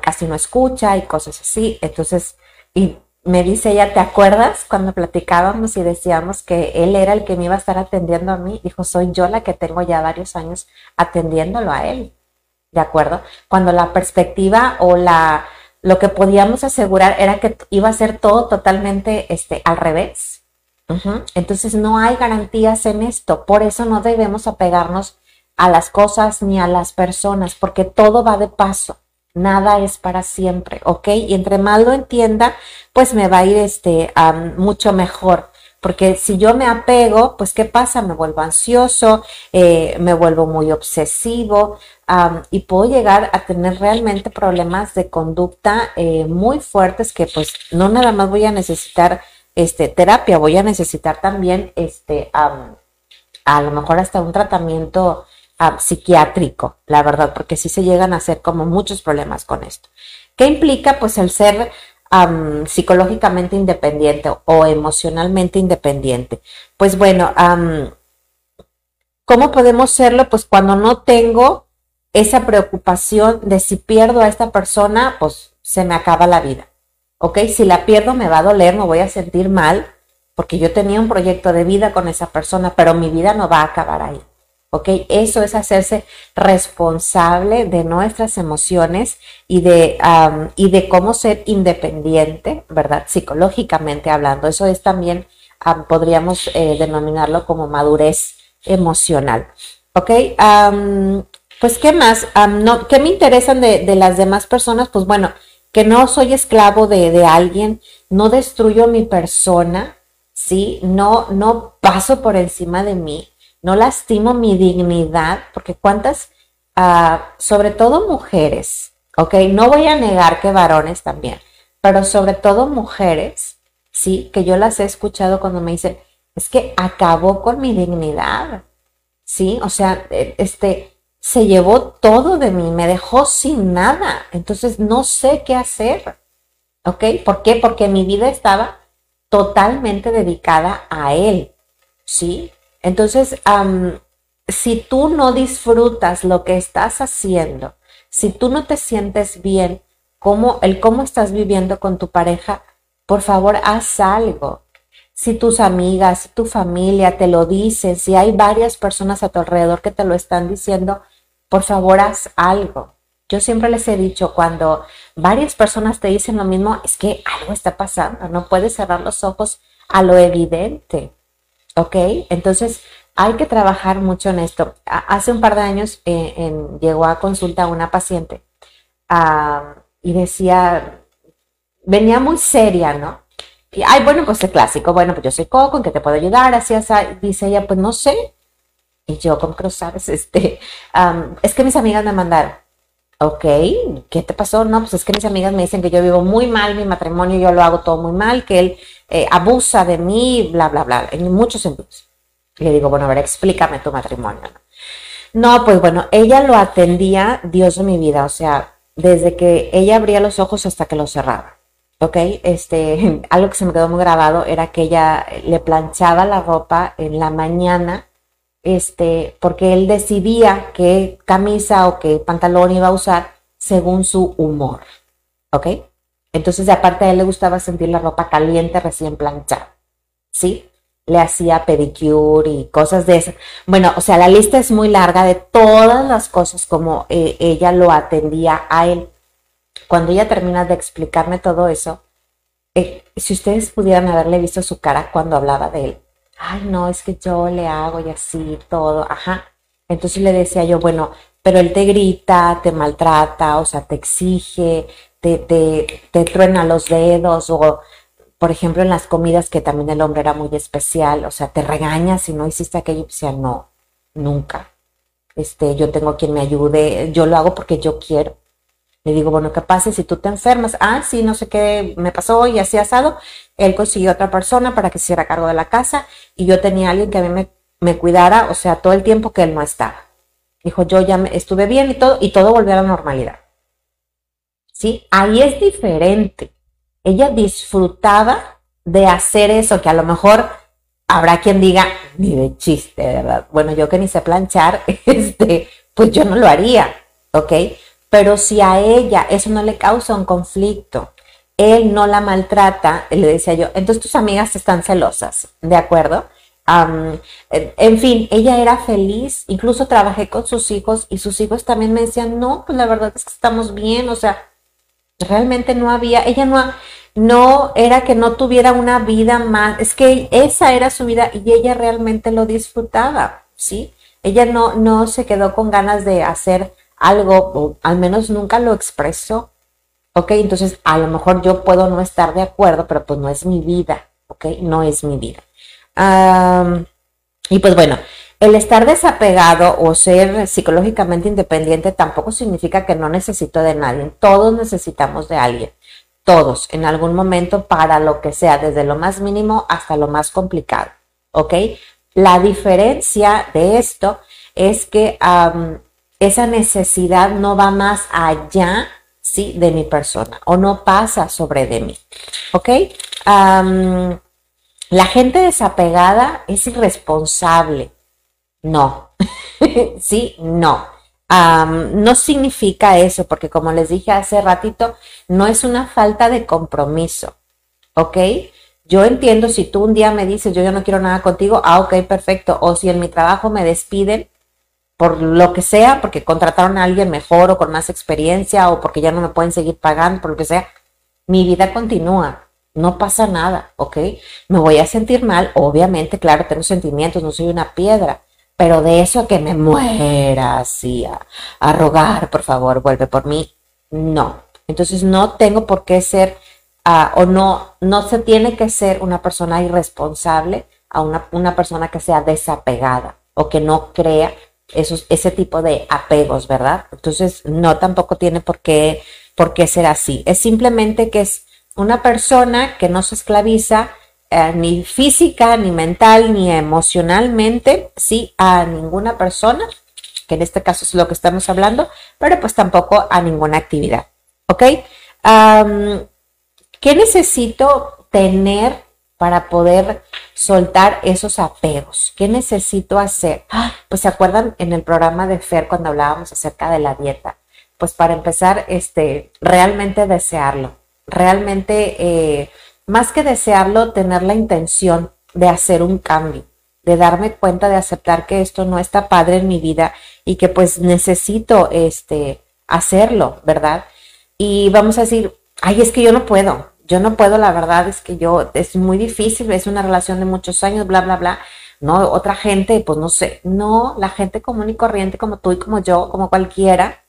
casi no escucha y cosas así. Entonces, y me dice ella, ¿te acuerdas cuando platicábamos y decíamos que él era el que me iba a estar atendiendo a mí? Dijo, soy yo la que tengo ya varios años atendiéndolo a él. ¿De acuerdo? Cuando la perspectiva o la lo que podíamos asegurar era que iba a ser todo totalmente este, al revés. Entonces no hay garantías en esto, por eso no debemos apegarnos a las cosas ni a las personas, porque todo va de paso nada es para siempre, ¿ok? Y entre más lo entienda, pues me va a ir este, mucho mejor. Porque si yo me apego, pues ¿qué pasa? Me vuelvo ansioso, eh, me vuelvo muy obsesivo y puedo llegar a tener realmente problemas de conducta eh, muy fuertes que pues no nada más voy a necesitar este, terapia, voy a necesitar también este, a lo mejor hasta un tratamiento psiquiátrico, la verdad, porque sí se llegan a hacer como muchos problemas con esto. ¿Qué implica? Pues el ser psicológicamente independiente o emocionalmente independiente. Pues bueno, ¿cómo podemos serlo? Pues cuando no tengo esa preocupación de si pierdo a esta persona, pues se me acaba la vida. ¿Ok? Si la pierdo me va a doler, me voy a sentir mal, porque yo tenía un proyecto de vida con esa persona, pero mi vida no va a acabar ahí. ¿Ok? Eso es hacerse responsable de nuestras emociones y de, y de cómo ser independiente, ¿verdad? Psicológicamente hablando. Eso es también, podríamos eh, denominarlo como madurez emocional, ¿ok? pues, ¿qué más? ¿Qué me interesan de, las demás personas? Pues bueno, que no soy esclavo de, de alguien, no destruyo mi persona, ¿sí? No, no paso por encima de mí, no lastimo mi dignidad, porque cuántas, ah, sobre todo mujeres, ok, no voy a negar que varones también, pero sobre todo mujeres, sí, que yo las he escuchado cuando me dicen, es que acabó con mi dignidad, sí, o sea, e, este, se llevó todo de mí, me dejó sin nada, entonces no sé qué hacer, ok, ¿por qué? Porque mi vida estaba totalmente dedicada a él, sí, entonces, si tú no disfrutas lo que estás haciendo, si tú no te sientes bien, cómo, el cómo estás viviendo con tu pareja, por favor, haz algo. Si tus amigas, si tu familia te lo dicen, si hay varias personas a tu alrededor que te lo están diciendo, por favor, haz algo. Yo siempre les he dicho, cuando varias personas te dicen lo mismo, es que algo está pasando, no puedes cerrar los ojos a lo evidente. ¿Ok? Entonces hay que trabajar mucho en esto. Hace un par de años eh, llegó a consulta una paciente y decía, venía muy seria, ¿no? Y, ay, bueno, pues es clásico, bueno, pues yo soy Coco, ¿en qué te puedo ayudar? Así, así, dice ella, pues no sé. Y yo, ¿cómo que lo sabes? Este, es que mis amigas me mandaron. Ok, ¿qué te pasó? No, pues es que mis amigas me dicen que yo vivo muy mal mi matrimonio, yo lo hago todo muy mal, que él eh, abusa de mí, bla, bla, bla, en muchos sentidos. le digo, bueno, a ver, explícame tu matrimonio. No, pues bueno, ella lo atendía, Dios de mi vida, o sea, desde que ella abría los ojos hasta que los cerraba. ¿Ok? Este, algo que se me quedó muy grabado era que ella le planchaba la ropa en la mañana, este, porque él decidía qué camisa o qué pantalón iba a usar según su humor. ¿Ok? Entonces, aparte a él le gustaba sentir la ropa caliente recién planchada, ¿sí? Le hacía pedicure y cosas de esas. Bueno, o sea, la lista es muy larga de todas las cosas como eh, ella lo atendía a él. Cuando ella termina de explicarme todo eso, eh, si ustedes pudieran haberle visto su cara cuando hablaba de él, ay, no, es que yo le hago y así, todo, ajá. Entonces le decía yo, bueno, pero él te grita, te maltrata, o sea, te exige, te, truena los dedos o, por ejemplo, en las comidas que también el hombre era muy especial, o sea, te regaña si no hiciste aquello y decía, no, nunca. Este, yo tengo quien me ayude, yo lo hago porque yo quiero. Le digo, bueno, ¿qué pasa si tú te enfermas? Ah, sí, no sé qué me pasó y así asado. Él consiguió otra persona para que se hiciera cargo de la casa y yo tenía alguien que a mí me, me cuidara, o sea, todo el tiempo que él no estaba. Dijo, yo ya me, estuve bien y todo, y todo volvió a la normalidad. ¿Sí? Ahí es diferente. Ella disfrutaba de hacer eso, que a lo mejor habrá quien diga, ni de chiste, ¿verdad? Bueno, yo que ni sé planchar, este, pues yo no lo haría, ¿ok? Pero si a ella eso no le causa un conflicto, él no la maltrata, le decía yo, entonces tus amigas están celosas, ¿de acuerdo? en fin, ella era feliz, incluso trabajé con sus hijos y sus hijos también me decían, no, pues la verdad es que estamos bien, o sea, realmente no había, ella no, no era que no tuviera una vida más, es que esa era su vida y ella realmente lo disfrutaba, ¿sí? Ella no, no se quedó con ganas de hacer algo, o al menos nunca lo expresó, ¿ok? Entonces, a lo mejor yo puedo no estar de acuerdo, pero pues no es mi vida, ¿ok? No es mi vida. y pues bueno, el estar desapegado o ser psicológicamente independiente tampoco significa que no necesito de nadie. Todos necesitamos de alguien todos en algún momento para lo que sea, desde lo más mínimo hasta lo más complicado, ¿ok? La diferencia de esto es que esa necesidad no va más allá, ¿sí? De mi persona o no pasa sobre de mí, ¿ok? la gente desapegada es irresponsable. No, sí, no no significa eso, porque como les dije hace ratito, no es una falta de compromiso, ¿ok? Yo entiendo si tú un día me dices, yo ya no quiero nada contigo, ah, ok, perfecto. O si en mi trabajo me despiden por lo que sea, porque contrataron a alguien mejor o con más experiencia o porque ya no me pueden seguir pagando, por lo que sea, mi vida continúa. No pasa nada, ¿ok? Me voy a sentir mal, obviamente, claro, tengo sentimientos, no soy una piedra, pero de eso a que me muera así, a, rogar, por favor, vuelve por mí, no. Entonces no tengo por qué ser, o no, no se tiene que ser una persona irresponsable a una, una persona que sea desapegada o que no crea esos, ese tipo de apegos, ¿verdad? Entonces no tampoco tiene por qué, por qué ser así. Es simplemente que es una persona que no se esclaviza, ni física, ni mental, ni emocionalmente, sí, a ninguna persona, que en este caso es lo que estamos hablando, pero pues tampoco a ninguna actividad. ¿Ok? ¿Qué necesito tener para poder soltar esos apegos? ¿Qué necesito hacer? Ah, pues se acuerdan en el programa de Fer cuando hablábamos acerca de la dieta. Pues para empezar, este, realmente desearlo, realmente eh, más que desearlo, tener la intención de hacer un cambio, de darme cuenta de aceptar que esto no está padre en mi vida y que pues necesito este hacerlo, ¿verdad? Y vamos a decir, ay, es que yo no puedo, yo no puedo, la verdad es que yo, es muy difícil, es una relación de muchos años, bla, bla, bla. No, otra gente, pues no sé, no, la gente común y corriente como tú y como yo, como cualquiera,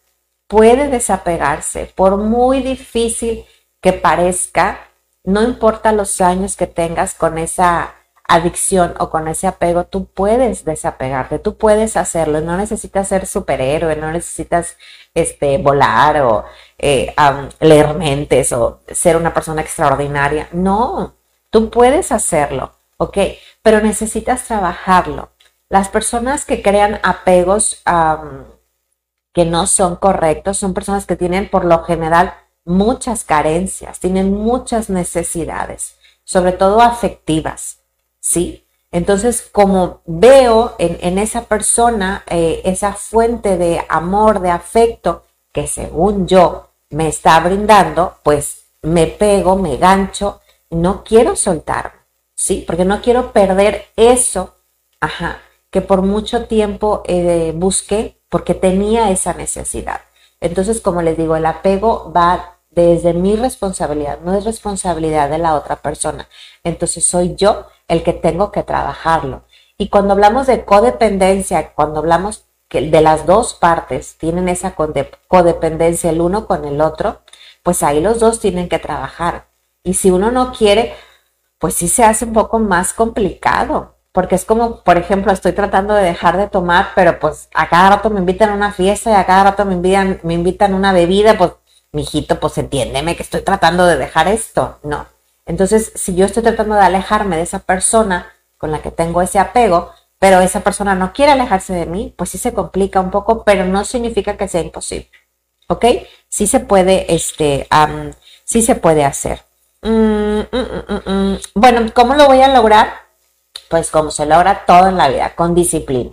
puede desapegarse, por muy difícil que parezca, no importa los años que tengas con esa adicción o con ese apego, tú puedes desapegarte, tú puedes hacerlo, no necesitas ser superhéroe, no necesitas este, volar o eh, leer mentes o ser una persona extraordinaria, no, tú puedes hacerlo, ¿ok? Pero necesitas trabajarlo. Las personas que crean apegos que no son correctos son personas que tienen por lo general muchas carencias, tienen muchas necesidades, sobre todo afectivas, ¿sí? Entonces, como veo en, esa persona eh, esa fuente de amor, de afecto, que según yo me está brindando, pues me pego, me gancho, no quiero soltarme, ¿sí? Porque no quiero perder eso, ajá, que por mucho tiempo eh, busqué porque tenía esa necesidad. Entonces, como les digo, el apego va desde mi responsabilidad, no es responsabilidad de la otra persona. Entonces soy yo el que tengo que trabajarlo. Y cuando hablamos de codependencia, cuando hablamos que de las dos partes tienen esa codependencia el uno con el otro, pues ahí los dos tienen que trabajar. Y si uno no quiere, pues sí se hace un poco más complicado, porque es como, por ejemplo, estoy tratando de dejar de tomar, pero pues a cada rato me invitan a una fiesta y a cada rato me invitan, me invitan una bebida, pues mijito, pues entiéndeme que estoy tratando de dejar esto. No. Entonces, si yo estoy tratando de alejarme de esa persona con la que tengo ese apego, pero esa persona no quiere alejarse de mí, pues sí se complica un poco, pero no significa que sea imposible. ¿Ok? Sí se puede, este, sí se puede hacer. Mm, mm, mm, bueno, ¿cómo lo voy a lograr? Pues como se logra todo en la vida, con disciplina.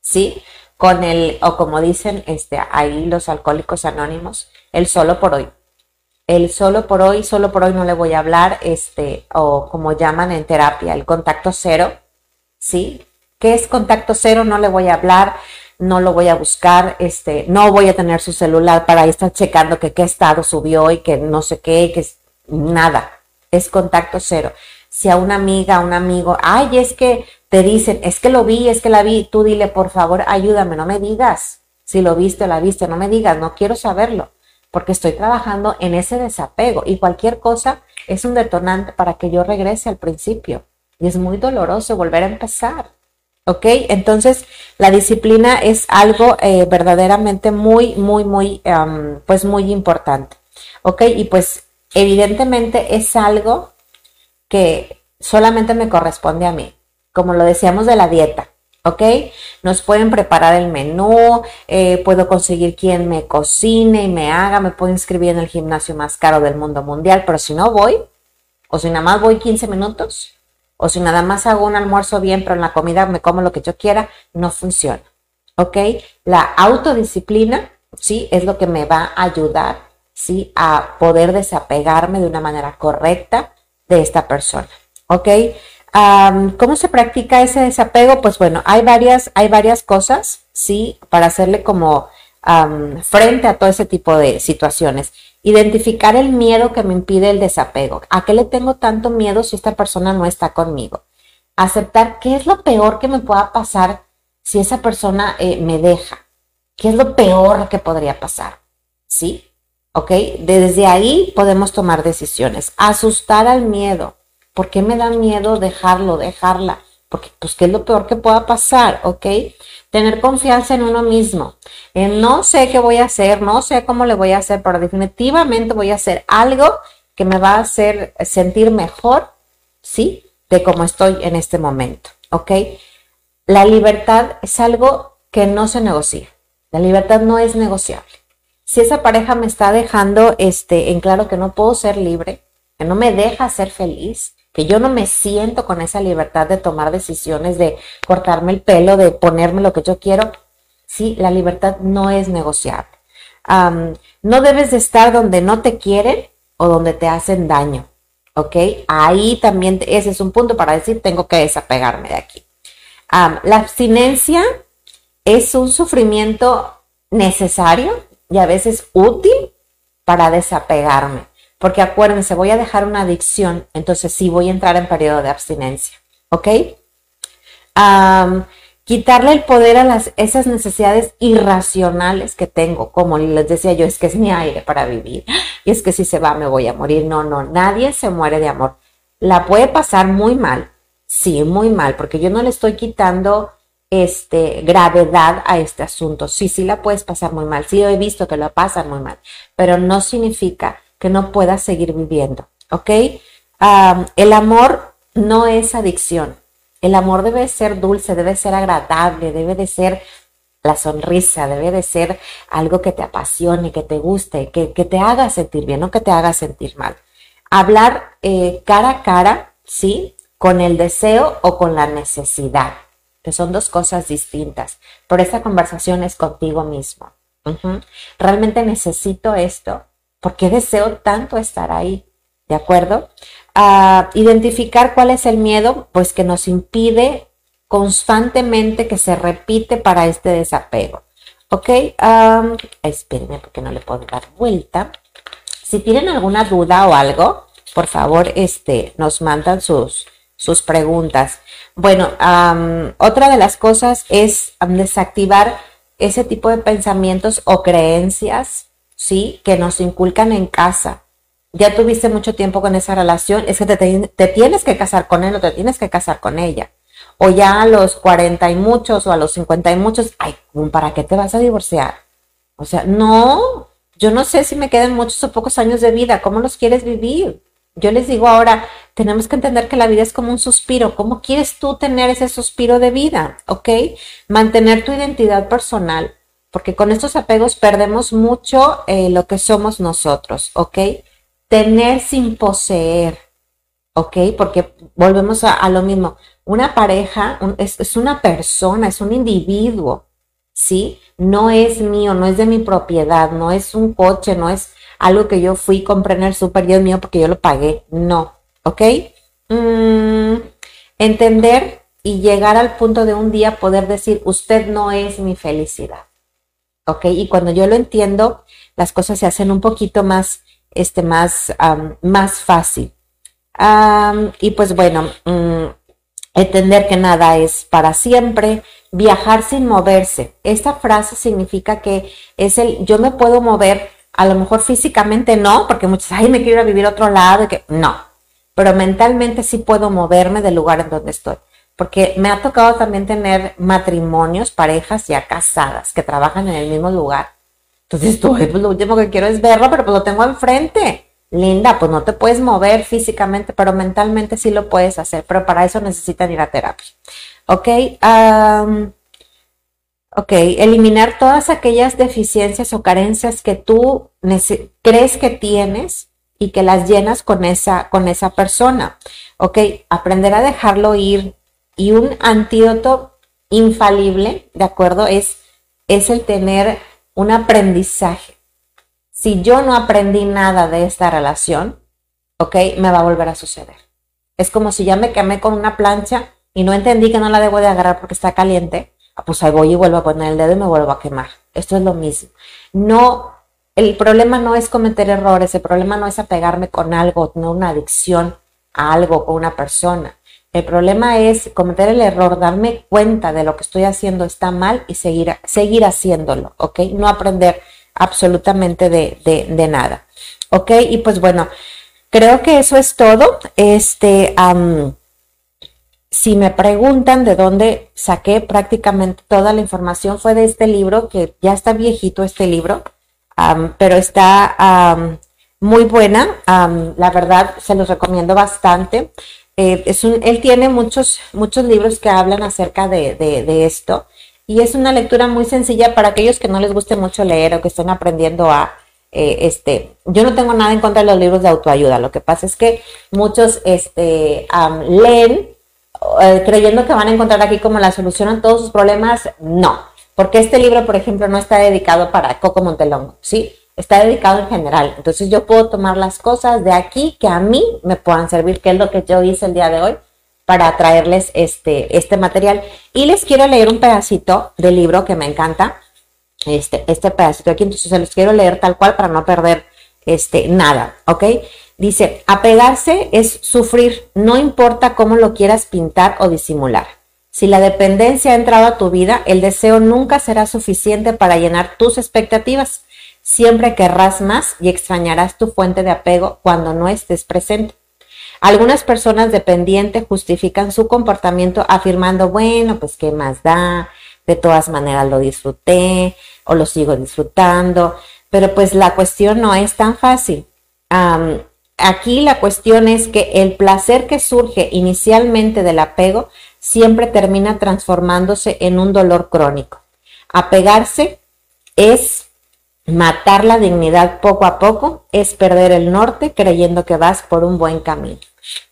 ¿Sí? Con el, o como dicen este, ahí los alcohólicos anónimos, el solo por hoy. El solo por hoy, solo por hoy no le voy a hablar, este, o como llaman en terapia, el contacto cero. ¿Sí? ¿Qué es contacto cero? No le voy a hablar, no lo voy a buscar, este, no voy a tener su celular para estar checando que qué estado subió y que no sé qué, que nada. Es contacto cero. Si a una amiga, a un amigo, ay, es que te dicen, es que lo vi, es que la vi, tú dile, por favor, ayúdame, no me digas si lo viste o la viste, no me digas, no quiero saberlo, porque estoy trabajando en ese desapego y cualquier cosa es un detonante para que yo regrese al principio. Y es muy doloroso volver a empezar. ¿Ok? Entonces, la disciplina es algo eh, verdaderamente muy, muy, muy, pues muy importante. ¿Ok? Y pues evidentemente es algo que solamente me corresponde a mí, como lo decíamos de la dieta. ¿Ok? Nos pueden preparar el menú, eh, puedo conseguir quien me cocine y me haga, me puedo inscribir en el gimnasio más caro del mundo mundial, pero si no voy, o si nada más voy 15 minutos, o si nada más hago un almuerzo bien, pero en la comida me como lo que yo quiera, no funciona. ¿Ok? La autodisciplina, ¿sí? Es lo que me va a ayudar, ¿sí? A poder desapegarme de una manera correcta de esta persona. ¿Ok? ¿Cómo se practica ese desapego? Pues bueno, hay varias, hay varias cosas, ¿sí? Para hacerle como frente a todo ese tipo de situaciones. Identificar el miedo que me impide el desapego. ¿A qué le tengo tanto miedo si esta persona no está conmigo? Aceptar qué es lo peor que me pueda pasar si esa persona eh, me deja. ¿Qué es lo peor que podría pasar? ¿Sí? ¿Ok? Desde ahí podemos tomar decisiones. Asustar al miedo. ¿Por qué me da miedo dejarlo, dejarla? Porque, pues, ¿qué es lo peor que pueda pasar? ¿Ok? Tener confianza en uno mismo. no sé qué voy a hacer, no sé cómo le voy a hacer, pero definitivamente voy a hacer algo que me va a hacer sentir mejor, ¿sí? De cómo estoy en este momento, ¿ok? La libertad es algo que no se negocia. La libertad no es negociable. Si esa pareja me está dejando este, en claro que no puedo ser libre, que no me deja ser feliz, que yo no me siento con esa libertad de tomar decisiones, de cortarme el pelo, de ponerme lo que yo quiero, sí, la libertad no es negociable. no debes de estar donde no te quieren o donde te hacen daño, ¿ok? Ahí también ese es un punto para decir, tengo que desapegarme de aquí. la abstinencia es un sufrimiento necesario y a veces útil para desapegarme. Porque acuérdense, voy a dejar una adicción, entonces sí voy a entrar en periodo de abstinencia. ¿Ok? quitarle el poder a las, esas necesidades irracionales que tengo, como les decía yo, es que es mi aire para vivir, y es que si se va me voy a morir. No, no, nadie se muere de amor. La puede pasar muy mal, sí, muy mal, porque yo no le estoy quitando este, gravedad a este asunto. Sí, sí la puedes pasar muy mal, sí he visto que la pasan muy mal, pero no significa que no puedas seguir viviendo, ¿ok? el amor no es adicción. El amor debe ser dulce, debe ser agradable, debe de ser la sonrisa, debe de ser algo que te apasione, que te guste, que, te haga sentir bien, no que te haga sentir mal. Hablar eh, cara a cara, ¿sí? Con el deseo o con la necesidad, que son dos cosas distintas. Pero esta conversación es contigo mismo. Realmente necesito esto. ¿Por qué deseo tanto estar ahí? ¿De acuerdo? Ah, identificar cuál es el miedo, pues que nos impide constantemente que se repite para este desapego. ¿Ok? espérenme porque no le puedo dar vuelta. Si tienen alguna duda o algo, por favor, este, nos mandan sus, sus preguntas. Bueno, otra de las cosas es desactivar ese tipo de pensamientos o creencias ¿sí? Que nos inculcan en casa. Ya tuviste mucho tiempo con esa relación, es que te, tienes que casar con él o te tienes que casar con ella. O ya a los 40 y muchos o a los 50 y muchos, ay, ¿para qué te vas a divorciar? O sea, no, yo no sé si me quedan muchos o pocos años de vida, ¿cómo los quieres vivir? Yo les digo ahora, tenemos que entender que la vida es como un suspiro. ¿Cómo quieres tú tener ese suspiro de vida? ¿Ok? Mantener tu identidad personal, porque con estos apegos perdemos mucho eh, lo que somos nosotros. ¿Ok? Tener sin poseer. ¿Ok? Porque volvemos a, lo mismo. Una pareja es, una persona, es un individuo. ¿Sí? No es mío, no es de mi propiedad, no es un coche, no es algo que yo fui, compré en el super y mío porque yo lo pagué. No, ¿ok? Mm, entender y llegar al punto de un día poder decir, usted no es mi felicidad. ¿Ok? Y cuando yo lo entiendo, las cosas se hacen un poquito más, este, más, más fácil. y pues bueno, mm, entender que nada es para siempre, viajar sin moverse. Esta frase significa que es el yo me puedo mover a lo mejor físicamente no, porque muchos, ay, me quiero vivir a otro lado, y que no, pero mentalmente sí puedo moverme del lugar en donde estoy. Porque me ha tocado también tener matrimonios, parejas ya casadas que trabajan en el mismo lugar. Entonces tú, pues lo último que quiero es verlo, pero pues lo tengo enfrente. Linda, pues no te puedes mover físicamente, pero mentalmente sí lo puedes hacer. Pero para eso necesitan ir a terapia. Ok. Ok, eliminar todas aquellas deficiencias o carencias que tú crees que tienes y que las llenas con esa, con esa persona. Ok, aprender a dejarlo ir. Y un antídoto infalible, ¿de acuerdo? Es, es el tener un aprendizaje. Si yo no aprendí nada de esta relación, ok, me va a volver a suceder. Es como si ya me quemé con una plancha y no entendí que no la debo de agarrar porque está caliente Ah, pues ahí voy y vuelvo a poner el dedo y me vuelvo a quemar. Esto es lo mismo. No, el problema no es cometer errores, el problema no es apegarme con algo, no una adicción a algo, con una persona. El problema es cometer el error, darme cuenta de lo que estoy haciendo está mal y seguir, seguir haciéndolo, ¿ok? No aprender absolutamente de, de, nada, ¿ok? Y pues bueno, creo que eso es todo. Este, si me preguntan de dónde saqué prácticamente toda la información, fue de este libro, que ya está viejito este libro, pero está muy buena. la verdad, se los recomiendo bastante. Eh, es un, él tiene muchos, muchos libros que hablan acerca de, de, esto y es una lectura muy sencilla para aquellos que no les guste mucho leer o que estén aprendiendo a, eh, este, yo no tengo nada en contra de los libros de autoayuda, lo que pasa es que muchos este, leen eh, creyendo que van a encontrar aquí como la solución a todos sus problemas, no. Porque este libro, por ejemplo, no está dedicado para Coco Montelongo, ¿sí? Está dedicado en general. Entonces yo puedo tomar las cosas de aquí que a mí me puedan servir, que es lo que yo hice el día de hoy para traerles este, este material. Y les quiero leer un pedacito del libro que me encanta, este, este pedacito aquí, entonces se los quiero leer tal cual para no perder este, nada, ¿ok? Dice, apegarse es sufrir, no importa cómo lo quieras pintar o disimular. Si la dependencia ha entrado a tu vida, el deseo nunca será suficiente para llenar tus expectativas. Siempre querrás más y extrañarás tu fuente de apego cuando no estés presente. Algunas personas dependientes justifican su comportamiento afirmando, bueno, pues qué más da, de todas maneras lo disfruté o lo sigo disfrutando, pero pues la cuestión no es tan fácil aquí la cuestión es que el placer que surge inicialmente del apego siempre termina transformándose en un dolor crónico. Apegarse es matar la dignidad poco a poco, es perder el norte creyendo que vas por un buen camino.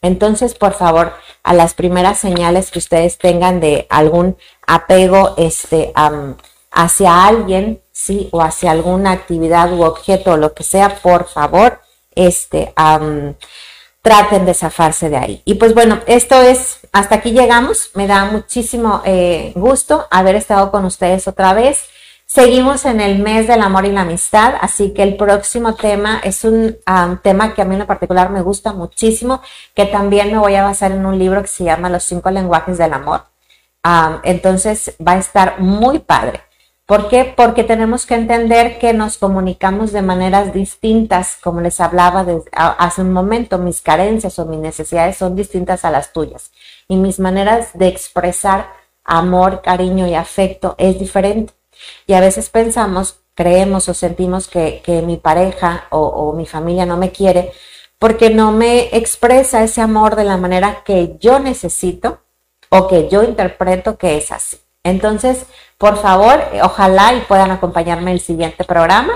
Entonces, por favor, a las primeras señales que ustedes tengan de algún apego este, hacia alguien, sí, o hacia alguna actividad u objeto o lo que sea, por favor, este, traten de zafarse de ahí. Y pues bueno, esto es, hasta aquí llegamos. Me da muchísimo eh, gusto haber estado con ustedes otra vez. Seguimos en el mes del amor y la amistad, así que el próximo tema es un tema que a mí en lo particular me gusta muchísimo, que también me voy a basar en un libro que se llama Los cinco lenguajes del amor. entonces va a estar muy padre. ¿Por qué? Porque tenemos que entender que nos comunicamos de maneras distintas, como les hablaba hace un momento, mis carencias o mis necesidades son distintas a las tuyas y mis maneras de expresar amor, cariño y afecto es diferente. Y a veces pensamos creemos o sentimos que, mi pareja o, mi familia no me quiere porque no me expresa ese amor de la manera que yo necesito o que yo interpreto que es así. Entonces, por favor, ojalá y puedan acompañarme en el siguiente programa.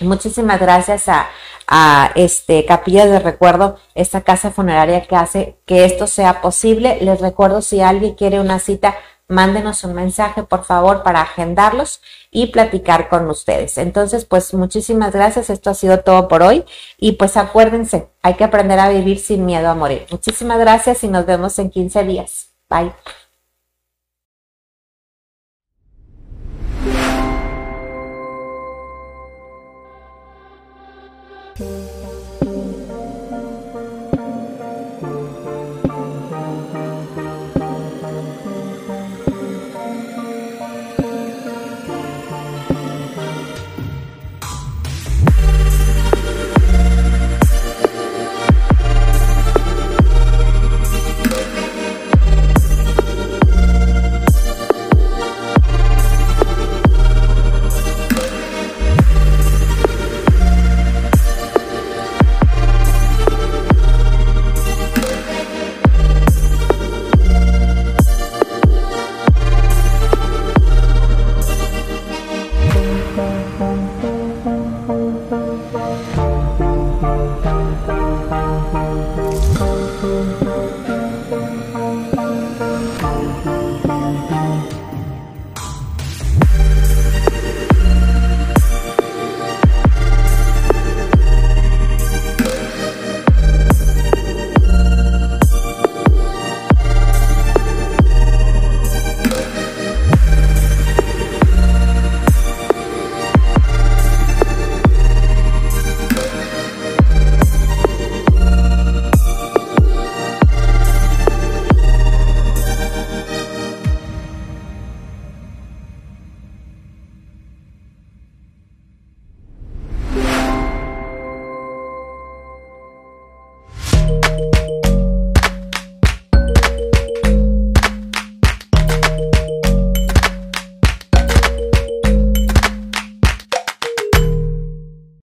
Muchísimas gracias a, a este Capilla de Recuerdo, esta casa funeraria que hace que esto sea posible. Les recuerdo si alguien quiere una cita, mándenos un mensaje, por favor, para agendarlos y platicar con ustedes. Entonces, pues muchísimas gracias. Esto ha sido todo por hoy. Y pues acuérdense, hay que aprender a vivir sin miedo a morir. Muchísimas gracias y nos vemos en 15 días. Bye.